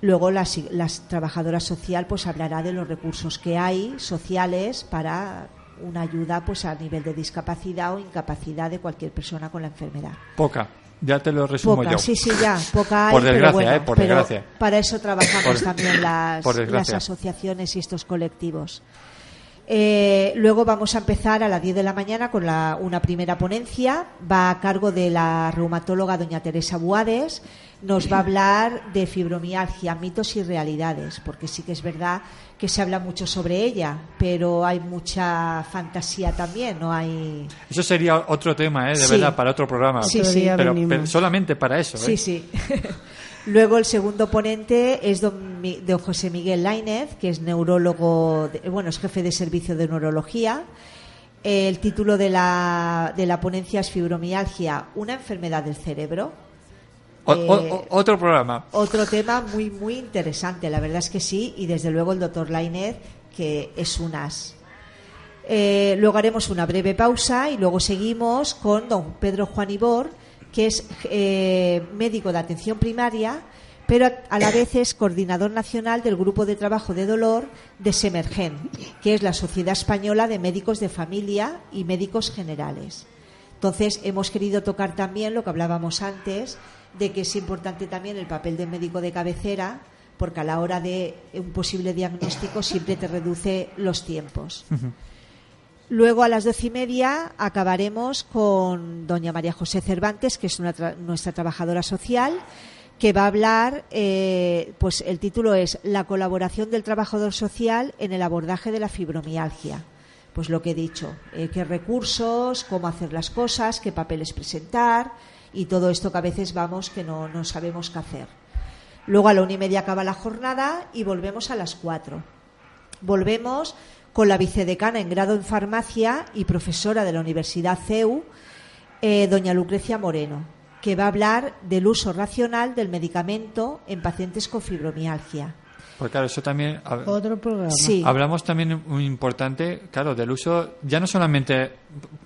Luego la, la trabajadora social pues hablará de los recursos que hay sociales para una ayuda pues a nivel de discapacidad o incapacidad de cualquier persona con la enfermedad. Poca. Ya te lo resumo Poca, yo. sí, sí, ya, poca hay, Por pero desgracia, bueno, eh, por pero desgracia. para eso trabajamos Por- también las, por asociaciones y estos colectivos. Eh, luego vamos a empezar a las 10 de la mañana con la- una primera ponencia. Va a cargo de la reumatóloga doña Teresa Buades. Nos va a hablar de fibromialgia, mitos y realidades, porque sí que es verdad que se habla mucho sobre ella, pero hay mucha fantasía también, no hay... Eso sería otro tema, ¿eh? De Sí. verdad, para otro programa. Sí, sí. Pero, solamente para eso, ¿eh? Sí, sí. Luego el segundo ponente es don, Mi- don José Miguel Lainez, que es neurólogo, de- bueno, es jefe de servicio de neurología. El título de la, de la ponencia es Fibromialgia, una enfermedad del cerebro. O- Eh, o- otro programa. Otro tema muy, muy interesante, la verdad es que sí, y desde luego el doctor Lainez, que es un as. Eh, luego haremos una breve pausa y luego seguimos con don Pedro Juan Ibor, que es eh, médico de atención primaria, pero a la vez es coordinador nacional del Grupo de Trabajo de Dolor de Semergen, que es la Sociedad Española de Médicos de Familia y Médicos Generales. Entonces, hemos querido tocar también lo que hablábamos antes, de que es importante también el papel del médico de cabecera, porque a la hora de un posible diagnóstico siempre te reduce los tiempos. Luego a las doce y media acabaremos con doña María José Cervantes, que es una tra- nuestra trabajadora social, que va a hablar, eh, pues el título es La colaboración del trabajador social en el abordaje de la fibromialgia. Pues lo que he dicho, eh, qué recursos, cómo hacer las cosas, qué papeles presentar y todo esto que a veces vamos que no, no sabemos qué hacer. Luego a la una y media acaba la jornada y volvemos a las cuatro. Volvemos con la vicedecana en grado en farmacia y profesora de la Universidad CEU, eh, doña Lucrecia Moreno, que va a hablar del uso racional del medicamento en pacientes con fibromialgia. Pues claro, eso también. hab- Otro programa. Sí. Hablamos también muy importante, claro, del uso, ya no solamente,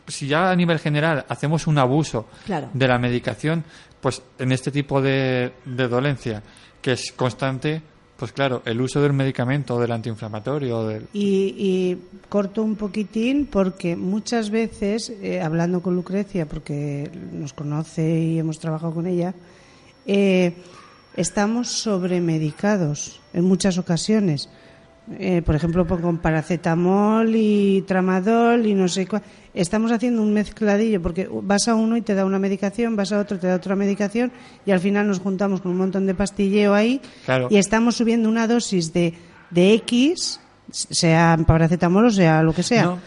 si ya a nivel general hacemos un abuso Claro. de la medicación, pues en este tipo de, de dolencia, que es constante, pues claro, el uso del medicamento, del antiinflamatorio, del... Y, y corto un poquitín porque muchas veces, eh, hablando con Lucrecia, porque nos conoce y hemos trabajado con ella, eh, estamos sobremedicados en muchas ocasiones. Eh, por ejemplo, con paracetamol y tramadol y no sé cuál. Estamos haciendo un mezcladillo porque vas a uno y te da una medicación, vas a otro te da otra medicación y al final nos juntamos con un montón de pastilleo ahí Claro. y estamos subiendo una dosis de, de X, sea paracetamol o sea lo que sea. No,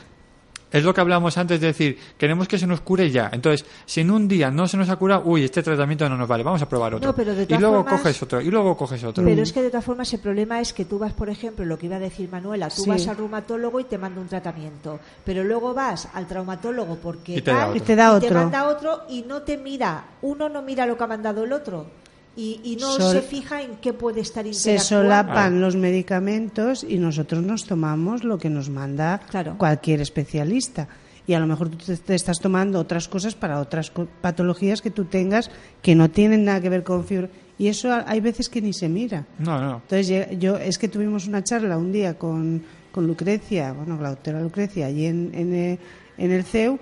es lo que hablábamos antes de decir, queremos que se nos cure ya. Entonces, si en un día no se nos ha curado, uy, este tratamiento no nos vale, vamos a probar otro. No, pero de y luego formas- coges otro, y luego coges otro. Pero es que de todas formas el problema es que tú vas, por ejemplo, lo que iba a decir Manuela, tú Sí. vas al reumatólogo y te manda un tratamiento, pero luego vas al traumatólogo porque Y te da tal, otro. Y te da y otro. manda otro y no te mira, uno no mira lo que ha mandado el otro y, y no Sol- se fija en qué puede estar Se interactuando. solapan los medicamentos y nosotros nos tomamos lo que nos manda Claro. cualquier especialista. Y a lo mejor tú te, te estás tomando otras cosas para otras co- patologías que tú tengas que no tienen nada que ver con fibra. Y eso hay veces que ni se mira. No, no. Entonces yo es que tuvimos una charla un día con, con Lucrecia, bueno, la doctora Lucrecia, allí en, en, eh, en el CEU,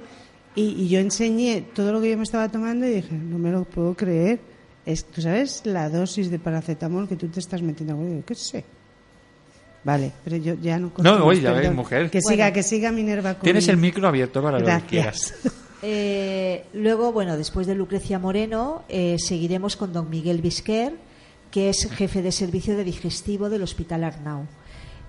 y, y yo enseñé todo lo que yo me estaba tomando y dije, no me lo puedo creer. Es, ¿Tú sabes la dosis de paracetamol que tú te estás metiendo? ¿Qué sé? Vale, pero yo ya no... No, oye, ya perdón. ves, mujer. Que Bueno. siga, que siga Minerva con... Tienes el micro abierto para lo que Gracias. quieras. Eh, luego, bueno, después de Lucrecia Moreno, eh, seguiremos con don Miguel Bisquer, que es jefe de servicio de digestivo del Hospital Arnau.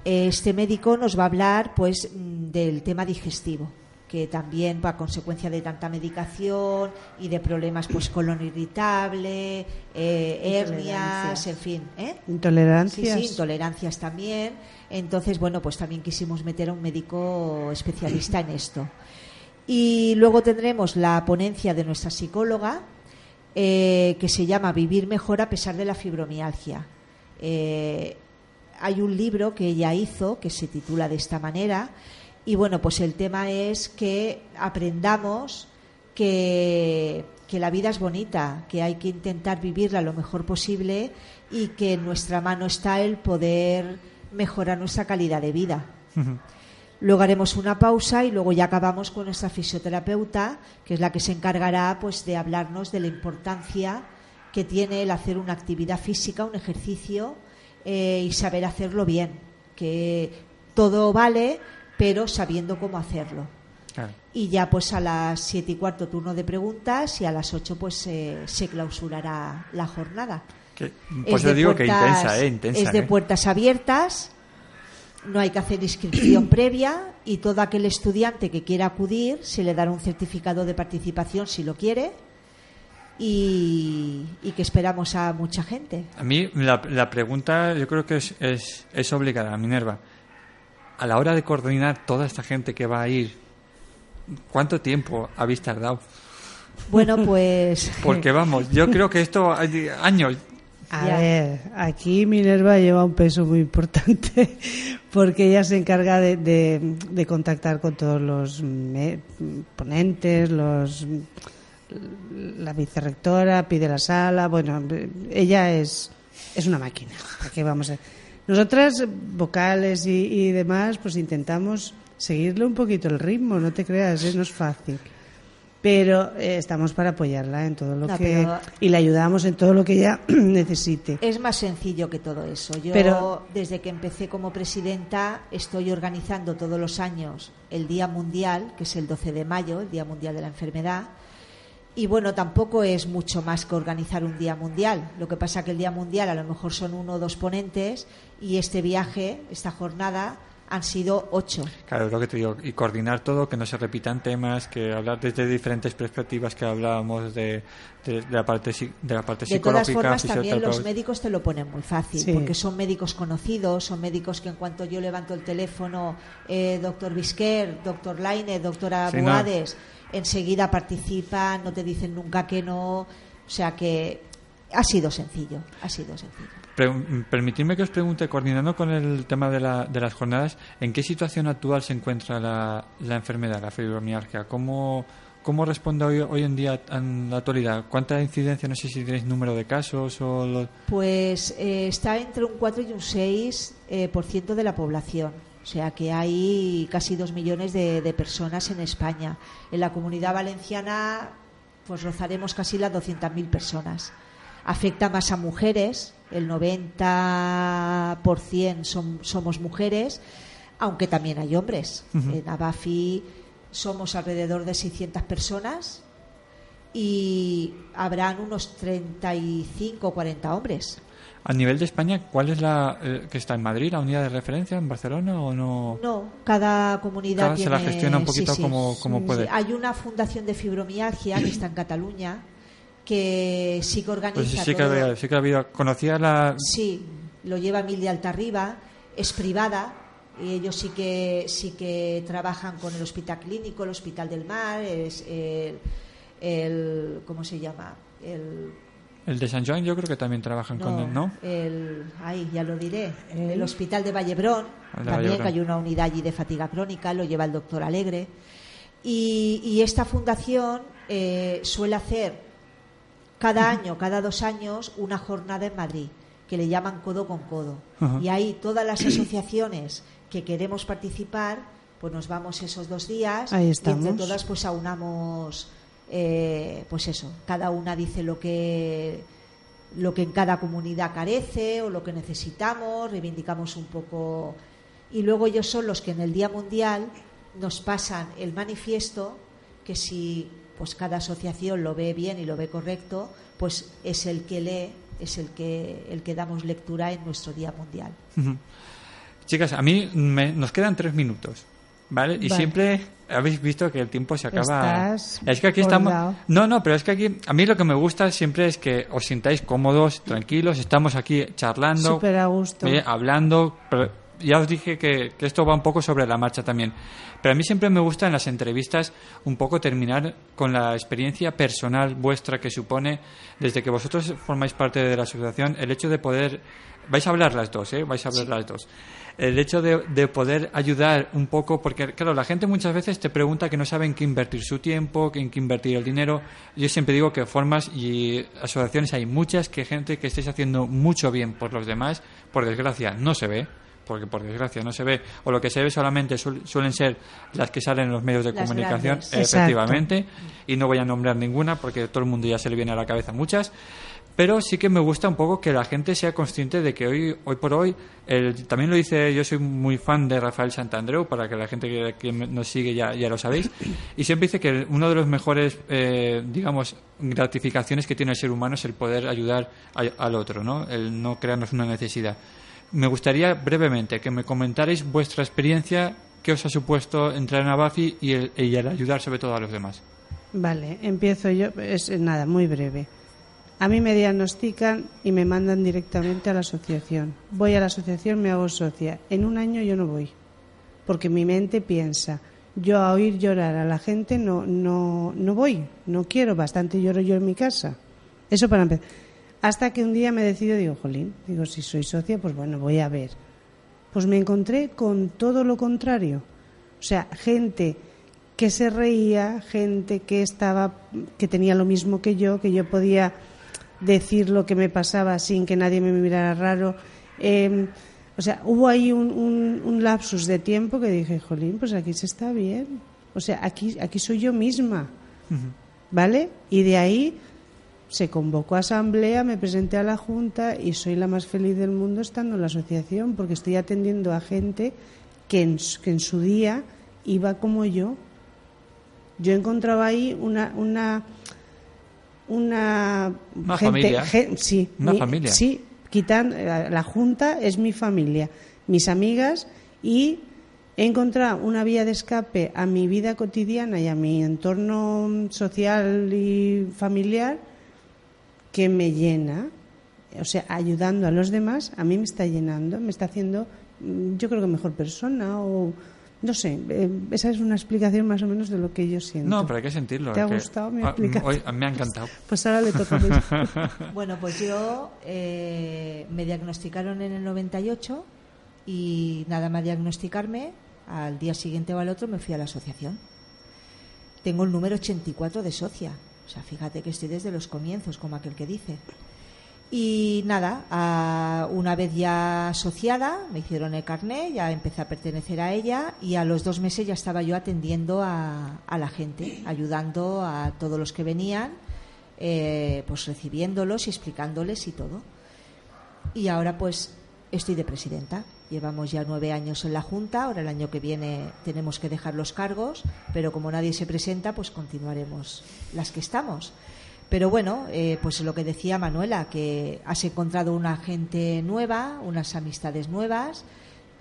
Este médico nos va a hablar, pues, mm, del tema digestivo, que también va a consecuencia de tanta medicación y de problemas, pues, colon irritable, eh, hernias, Intolerancias. en fin, ¿eh? Intolerancias. sí, intolerancias también. Entonces, bueno, pues también quisimos meter a un médico especialista en esto. Y luego tendremos la ponencia de nuestra psicóloga, eh, que se llama Vivir mejor a pesar de la fibromialgia. Eh, hay un libro que ella hizo que se titula de esta manera y bueno, pues el tema es que aprendamos que, que la vida es bonita, que hay que intentar vivirla lo mejor posible y que en nuestra mano está el poder mejorar nuestra calidad de vida. Luego haremos una pausa y luego ya acabamos con nuestra fisioterapeuta, que es la que se encargará pues de hablarnos de la importancia que tiene el hacer una actividad física, un ejercicio eh, y saber hacerlo bien. Que todo vale, pero sabiendo cómo hacerlo. Claro. Y ya pues a las siete y cuarto turno de preguntas y a las 8 pues eh, se clausurará la jornada. Que- Es pues te digo que puertas- intensa, ¿eh? Intensa. Es de ¿eh? puertas abiertas, no hay que hacer inscripción previa y todo aquel estudiante que quiera acudir se le dará un certificado de participación si lo quiere y, y que esperamos a mucha gente. A mí la, la pregunta yo creo que es, es, es obligada, Minerva. A la hora de coordinar toda esta gente que va a ir, ¿cuánto tiempo habéis tardado? Bueno, pues Porque vamos, yo creo que esto hay años. A Ya. ver, aquí Minerva lleva un peso muy importante porque ella se encarga de, de- de contactar con todos los ponentes, los la vicerrectora, pide la sala, bueno, ella es, es una máquina. Aquí vamos a... Nosotras, vocales y, y demás, pues intentamos seguirle un poquito el ritmo, no te creas, ¿eh? no es fácil. Pero eh, estamos para apoyarla en todo lo No, que... Y la ayudamos en todo lo que ella necesite. es más sencillo que todo eso. Yo Pero- desde que empecé como presidenta estoy organizando todos los años el Día Mundial, que es el 12 de mayo, el Día Mundial de la Enfermedad. Y bueno, tampoco es mucho más que organizar un Día Mundial. Lo que pasa que el Día Mundial a lo mejor son uno o dos ponentes y este viaje, esta jornada, han sido ocho. Claro, es lo que te digo. Y coordinar todo, que no se repitan temas, que hablar desde diferentes perspectivas que hablábamos de, de, de la parte de la parte De todas formas, también los médicos te lo ponen muy fácil, Sí. porque son médicos conocidos, son médicos que en cuanto yo levanto el teléfono, eh, doctor Bisquer, doctor Laine, doctora Sí, no. Enseguida participan, no te dicen nunca que no. O sea que ha sido sencillo, ha sido sencillo. Pre- permitidme que os pregunte, coordinando con el tema de, la- de las jornadas, ¿en qué situación actual se encuentra la, la enfermedad, la fibromialgia? ¿Cómo, cómo responde hoy, hoy en día en la actualidad? ¿Cuánta incidencia? No sé si tenéis número de casos o... lo- Pues eh, está entre un 4 y un 6 eh, por ciento de la población. O sea que hay casi dos millones de, de personas en España. En la comunidad valenciana, pues rozaremos casi las 200.000 personas. Afecta más a mujeres, el 90% son, somos mujeres, aunque también hay hombres. En Abafi somos alrededor de 600 personas y habrán unos 35 o 40 hombres. A nivel de España, ¿cuál es la eh, que está en Madrid, la unidad de referencia en Barcelona o no? No, cada comunidad Cada se tiene... la gestiona un poquito como- como puede. Hay una fundación de fibromialgia que está en Cataluña que sí que organiza Pues sí que, había, sí que había, conocía la... Sí, lo lleva Mil de Altarriba, es privada. Y ellos sí que sí que trabajan con el Hospital Clínico, el Hospital del Mar, es el, el ¿cómo se llama? El El de San Joan yo creo que también trabajan con él, ¿no? el ay, ya lo diré, el Hospital de Vallebrón, El de también Vallebrón. que hay una unidad allí de fatiga crónica, lo lleva el doctor Alegre. Y, y esta fundación eh, suele hacer cada año, cada dos años, una jornada en Madrid, que le llaman codo con codo. Ajá. Y ahí todas las asociaciones que queremos participar, pues nos vamos esos dos días Ahí y entre estamos. todas pues aunamos, eh, pues eso, cada una dice lo que lo que en cada comunidad carece o lo que necesitamos, reivindicamos un poco. Y luego ellos son los que en el Día Mundial nos pasan el manifiesto que si pues cada asociación lo ve bien y lo ve correcto, pues es el que lee, es el que el que damos lectura en nuestro Día Mundial. Chicas, a mí me- nos quedan tres minutos, ¿vale? Y Vale. siempre habéis visto que el tiempo se acaba. Estás es que aquí estamos. No, no, pero es que aquí a mí lo que me gusta siempre es que os sintáis cómodos, tranquilos. Estamos aquí charlando, Súper a gusto. eh, hablando. pero ya os dije que, que esto va un poco sobre la marcha también. Pero a mí siempre me gusta en las entrevistas un poco terminar con la experiencia personal vuestra que supone, desde que vosotros formáis parte de la asociación, el hecho de poder. Vais a hablar las dos, ¿eh? Vais a hablar las dos. El hecho de, de poder ayudar un poco, porque claro, la gente muchas veces te pregunta que no saben qué invertir su tiempo, en qué invertir el dinero. Yo siempre digo que formas y asociaciones hay muchas, que gente que estéis haciendo mucho bien por los demás, por desgracia, no se ve porque por desgracia no se ve, o lo que se ve solamente suel- suelen ser las que salen en los medios de Las comunicación, grandes. efectivamente, y no voy a nombrar ninguna porque todo el mundo ya se le viene a la cabeza muchas, pero sí que me gusta un poco que la gente sea consciente de que hoy, hoy por hoy, el- también lo dice, yo soy muy fan de Rafael Santandreu, para que la gente que, nos sigue ya, lo sabéis, y siempre dice que uno de los mejores, eh, digamos, gratificaciones que tiene el ser humano es el poder ayudar al otro, ¿no? El no crearnos una necesidad. Me gustaría brevemente que me comentarais vuestra experiencia, qué os ha supuesto entrar en Abafi y el, y el ayudar sobre todo a los demás. Vale, empiezo yo. Es nada, muy breve. A mí me diagnostican y me mandan directamente a la asociación. Voy a la asociación, me hago socia. En un año yo no voy, porque mi mente piensa, yo a oír llorar a la gente no, no, no voy, no quiero, bastante lloro yo en mi casa. Eso para empezar. Hasta que un día me decido, digo, jolín, digo, si soy socia, pues bueno, voy a ver. Pues me encontré con todo lo contrario. O sea, gente que se reía, gente que estaba, que tenía lo mismo que yo, que yo podía decir lo que me pasaba sin que nadie me mirara raro. Eh, o sea, hubo ahí un, un- un lapsus de tiempo que dije, jolín, pues aquí se está bien. O sea, aquí, aquí soy yo misma. ¿Vale? Y de ahí se convocó a asamblea, me presenté a la junta y soy la más feliz del mundo estando en la asociación porque estoy atendiendo a gente que en, su- que en su día iba como yo. Yo encontraba ahí una una una, Una gente, familia. sí, Una mi- familia. Sí, quitan la, la junta es mi familia, mis amigas y he encontrado una vía de escape a mi vida cotidiana y a mi entorno social y familiar que me llena, o sea, ayudando a los demás, a mí me está llenando, me está haciendo, mm, yo creo que mejor persona o no sé, eh, esa es una explicación más o menos de lo que yo siento. No, pero hay que sentirlo. ¿Te ha gustado mi explicación? hoy- me ha encantado. Pues ahora le toca a. Bueno, pues yo eh, me diagnosticaron en el 98 y nada más diagnosticarme, al día siguiente o al otro me fui a la asociación. Tengo el número 84 de socia. O sea, fíjate que estoy desde los comienzos, como aquel que dice. Y nada, a- una vez ya asociada, me hicieron el carné, ya empecé a pertenecer a ella y a los dos meses ya estaba yo atendiendo a, a la gente, ayudando a todos los que venían, eh, pues recibiéndolos y explicándoles y todo. Y ahora pues estoy de presidenta. Llevamos ya nueve años en la Junta, ahora el año que viene tenemos que dejar los cargos, pero como nadie se presenta, pues continuaremos las que estamos. Pero bueno, eh, pues lo que decía Manuela, que has encontrado una gente nueva, unas amistades nuevas,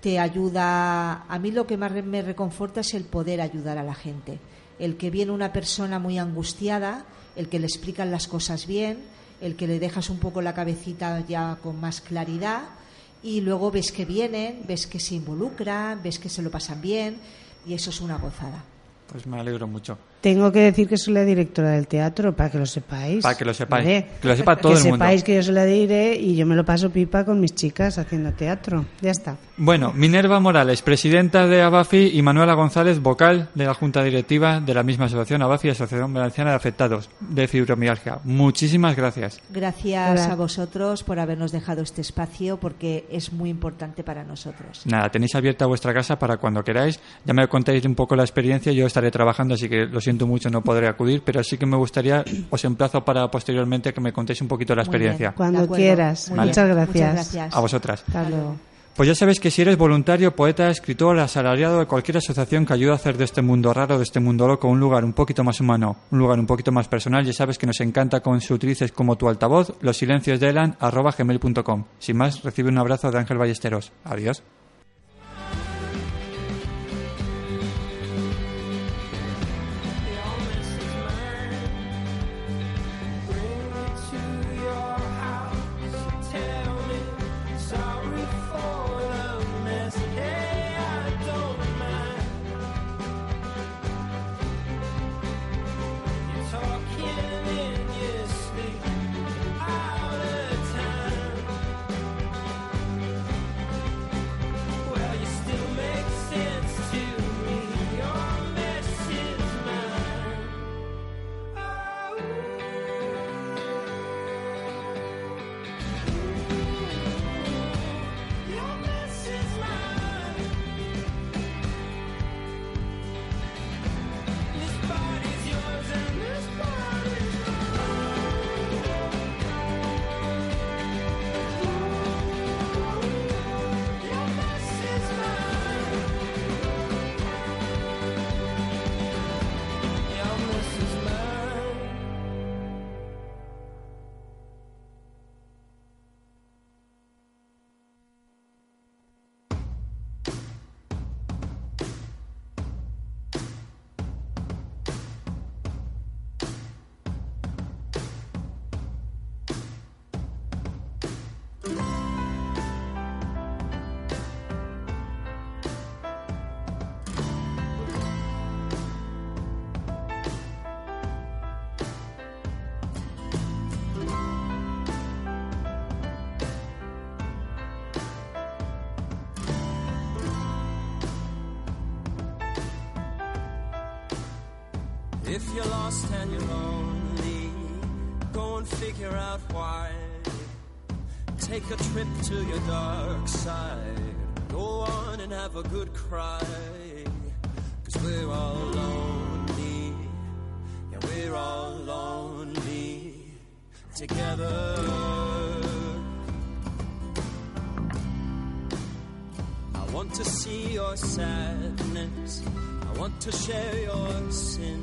te ayuda. A mí lo que más me reconforta es el poder ayudar a la gente. El que viene una persona muy angustiada, el que le explican las cosas bien, el que le dejas un poco la cabecita ya con más claridad y luego ves que vienen, ves que se involucran, ves que se lo pasan bien y eso es una gozada. Pues me alegro mucho. Tengo que decir que soy la directora del teatro, para que lo sepáis. Para que lo sepáis. Vale. Que lo sepa todo que el mundo. sepáis que yo soy la diré y yo me lo paso pipa con mis chicas haciendo teatro. Ya está. Bueno, Minerva Morales, presidenta de Abafi, y Manuela González, vocal de la Junta Directiva de la misma asociación, Abafi, Asociación Valenciana de Afectados de Fibromialgia. Muchísimas gracias. Gracias Hola. a vosotros por habernos dejado este espacio porque es muy importante para nosotros. Nada, tenéis abierta vuestra casa para cuando queráis. Ya me contáis un poco la experiencia. Yo estaré trabajando, así que lo siento mucho, no podré acudir, pero sí que me gustaría, os emplazo para posteriormente que me contéis un poquito la bien. experiencia. Cuando quieras. Muchas gracias. Muchas gracias. A vosotras. Hasta luego. Pues ya sabes que si eres voluntario, poeta, escritor, asalariado de cualquier asociación que ayude a hacer de este mundo raro, de este mundo loco, un lugar un poquito más humano, un lugar un poquito más personal, ya sabes que nos encanta con si utilices como tu altavoz los silencios de Elan arroba gmail.com. Sin más, recibe un abrazo de Ángel Ballesteros. Adiós. You're lonely, go and figure out why. Take a trip to your dark side. Go on and have a good cry. Cause we're all lonely. Yeah, we're all lonely together. I want to see your sadness. I want to share your sin.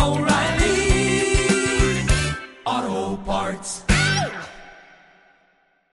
alright.